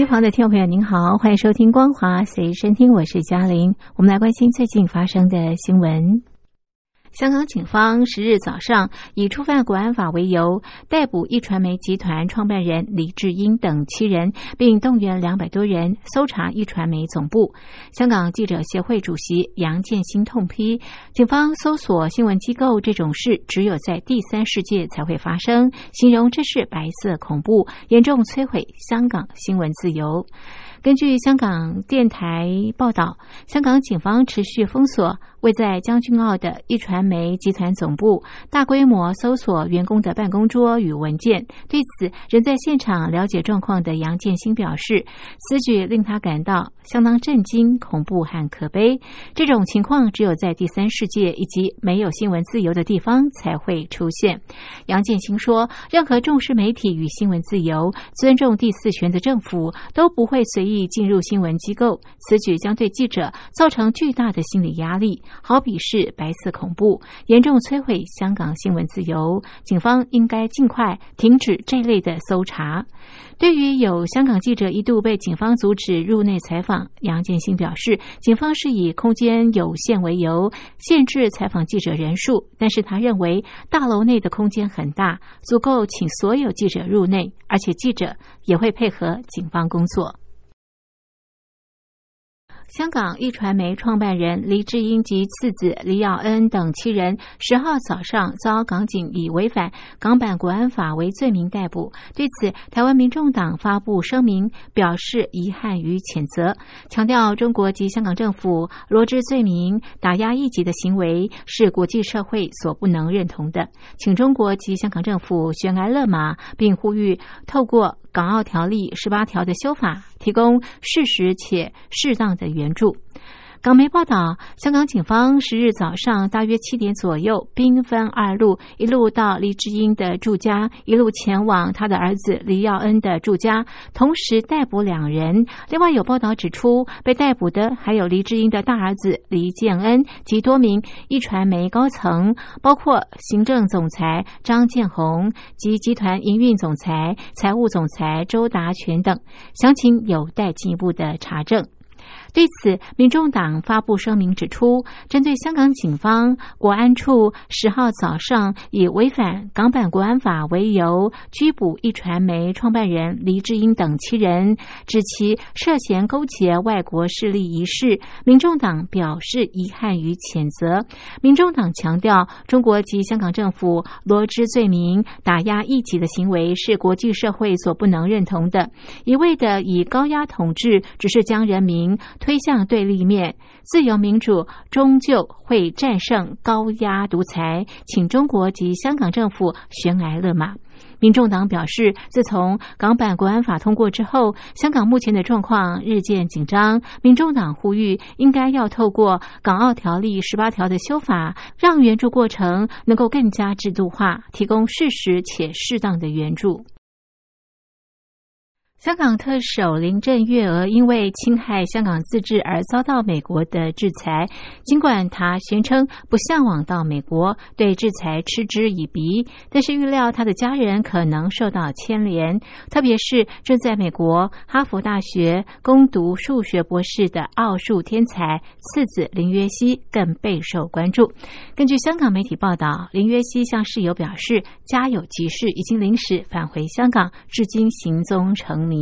音旁的听众朋友，您好，欢迎收听《光华随身听》，我是嘉玲。我们来关心最近发生的新闻。香港警方十日早上以触犯国安法为由，逮捕一传媒集团创办人李志英等七人，并动员两百多人搜查一传媒总部。香港记者协会主席杨建新痛批，警方搜索新闻机构这种事，只有在第三世界才会发生，形容这是白色恐怖，严重摧毁香港新闻自由。根据香港电台报道，香港警方持续封锁位在将军澳的一传媒集团总部，大规模搜索员工的办公桌与文件。对此，仍在现场了解状况的杨建新表示，此举令他感到相当震惊、恐怖和可悲。这种情况只有在第三世界以及没有新闻自由的地方才会出现。杨建新说：“任何重视媒体与新闻自由、尊重第四权的政府都不会随意。”进入新闻机构，此举将对记者造成巨大的心理压力，好比是白色恐怖，严重摧毁香港新闻自由。警方应该尽快停止这类的搜查。对于有香港记者一度被警方阻止入内采访，杨建新表示，警方是以空间有限为由限制采访记者人数，但是他认为大楼内的空间很大，足够请所有记者入内，而且记者也会配合警方工作。香港一传媒创办人黎智英及次子黎耀恩等七人，十号早上遭港警以违反港版国安法为罪名逮捕。对此，台湾民众党发布声明，表示遗憾与谴责，强调中国及香港政府罗织罪名、打压异己的行为是国际社会所不能认同的，请中国及香港政府悬崖勒马，并呼吁透过。港澳条例十八条的修法，提供适时且适当的援助。港媒报道，香港警方十日早上大约七点左右，兵分二路，一路到黎智英的住家，一路前往他的儿子黎耀恩的住家，同时逮捕两人。另外有报道指出，被逮捕的还有黎智英的大儿子黎建恩及多名一传媒高层，包括行政总裁张建宏及集团营运总裁、财务总裁周达全等。详情有待进一步的查证。对此，民众党发布声明指出，针对香港警方国安处十号早上以违反港版国安法为由拘捕一传媒创办人黎智英等七人，指其涉嫌勾结外国势力一事，民众党表示遗憾与谴责。民众党强调，中国及香港政府罗织罪名、打压异己的行为是国际社会所不能认同的，一味的以高压统治，只是将人民。推向对立面，自由民主终究会战胜高压独裁，请中国及香港政府悬崖勒马。民众党表示，自从港版国安法通过之后，香港目前的状况日渐紧张。民众党呼吁，应该要透过港澳条例十八条的修法，让援助过程能够更加制度化，提供适时且适当的援助。香港特首林郑月娥因为侵害香港自治而遭到美国的制裁。尽管她宣称不向往到美国，对制裁嗤之以鼻，但是预料她的家人可能受到牵连。特别是正在美国哈佛大学攻读数学博士的奥数天才次子林约熙更备受关注。根据香港媒体报道，林约熙向室友表示，家有急事，已经临时返回香港，至今行踪成谜。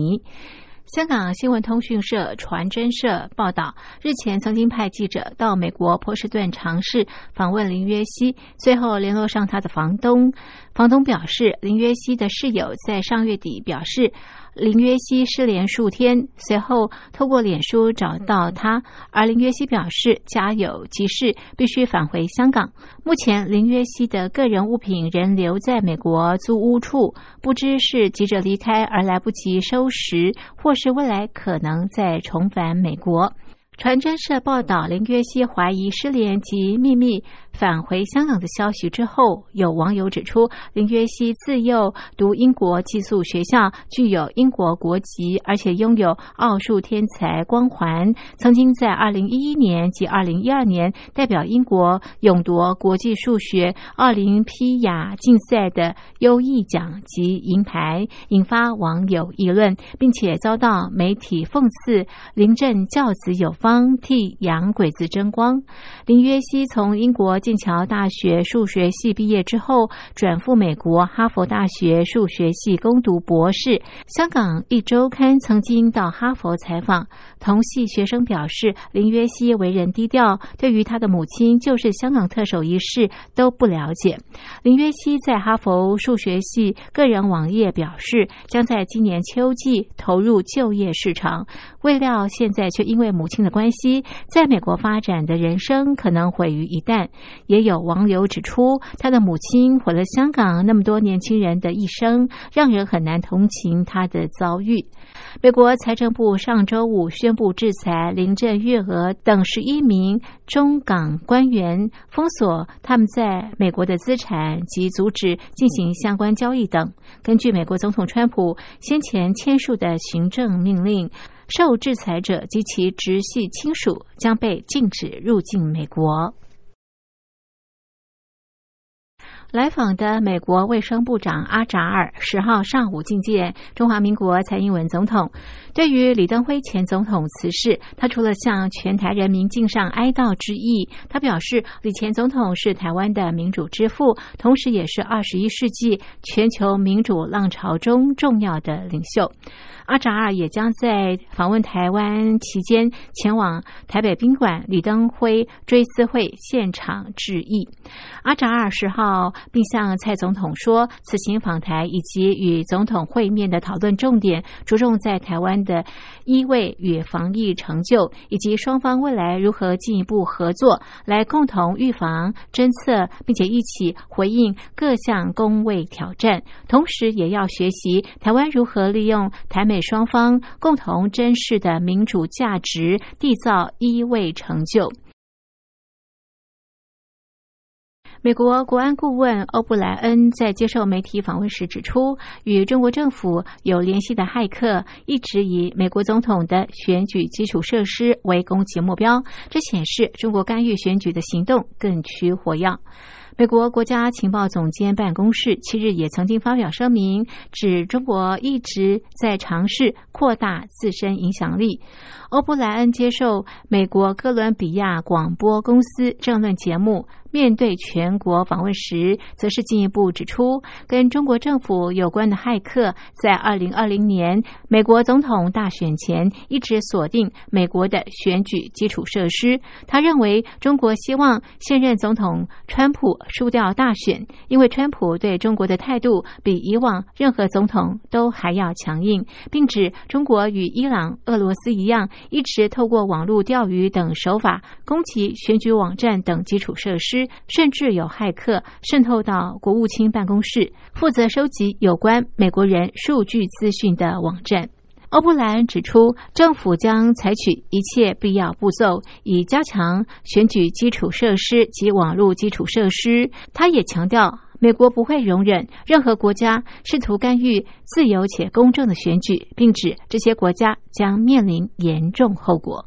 香港新闻通讯社传真社报道，日前曾经派记者到美国波士顿尝试访问林约西，最后联络上他的房东。房东表示，林约西的室友在上月底表示。林约西失联数天，随后透过脸书找到他，而林约西表示家有急事，必须返回香港。目前林约西的个人物品仍留在美国租屋处，不知是急着离开而来不及收拾，或是未来可能再重返美国。传真社报道，林约熙怀疑失联及秘密返回香港的消息之后，有网友指出，林约熙自幼读英国寄宿学校，具有英国国籍，而且拥有奥数天才光环。曾经在二零一一年及二零一二年代表英国勇夺国际数学奥林匹亚竞赛的优异奖及银牌，引发网友议论，并且遭到媒体讽刺。林振教子有方。替洋鬼子争光。林约熙从英国剑桥大学数学系毕业之后，转赴美国哈佛大学数学系攻读博士。香港一周刊曾经到哈佛采访，同系学生表示，林约熙为人低调，对于他的母亲就是香港特首一事都不了解。林约熙在哈佛数学系个人网页表示，将在今年秋季投入就业市场，未料现在却因为母亲的关。关系在美国发展的人生可能毁于一旦。也有网友指出，他的母亲毁了香港那么多年轻人的一生，让人很难同情他的遭遇。美国财政部上周五宣布制裁林郑月娥等十一名中港官员，封锁他们在美国的资产及阻止进行相关交易等。根据美国总统川普先前签署的行政命令。受制裁者及其直系亲属将被禁止入境美国。来访的美国卫生部长阿扎尔十号上午觐见中华民国蔡英文总统。对于李登辉前总统辞世，他除了向全台人民敬上哀悼之意，他表示李前总统是台湾的民主之父，同时也是二十一世纪全球民主浪潮中重要的领袖。阿扎尔也将在访问台湾期间前往台北宾馆李登辉追思会现场致意。阿扎尔十号并向蔡总统说，此行访台以及与总统会面的讨论重点，着重在台湾的医卫与防疫成就，以及双方未来如何进一步合作，来共同预防、侦测，并且一起回应各项公卫挑战。同时，也要学习台湾如何利用台美。双方共同珍视的民主价值，缔造医卫成就。美国国安顾问欧布莱恩在接受媒体访问时指出，与中国政府有联系的骇客一直以美国总统的选举基础设施为攻击目标，这显示中国干预选举的行动更趋火药。美国国家情报总监办公室七日也曾经发表声明，指中国一直在尝试扩大自身影响力。欧布莱恩接受美国哥伦比亚广播公司政论节目。面对全国访问时，则是进一步指出，跟中国政府有关的骇客在二零二零年美国总统大选前一直锁定美国的选举基础设施。他认为，中国希望现任总统川普输掉大选，因为川普对中国的态度比以往任何总统都还要强硬，并指中国与伊朗、俄罗斯一样，一直透过网络钓鱼等手法攻击选举网站等基础设施。甚至有骇客渗透到国务卿办公室，负责收集有关美国人数据资讯的网站。欧布莱恩指出，政府将采取一切必要步骤，以加强选举基础设施及网络基础设施。他也强调，美国不会容忍任何国家试图干预自由且公正的选举，并指这些国家将面临严重后果。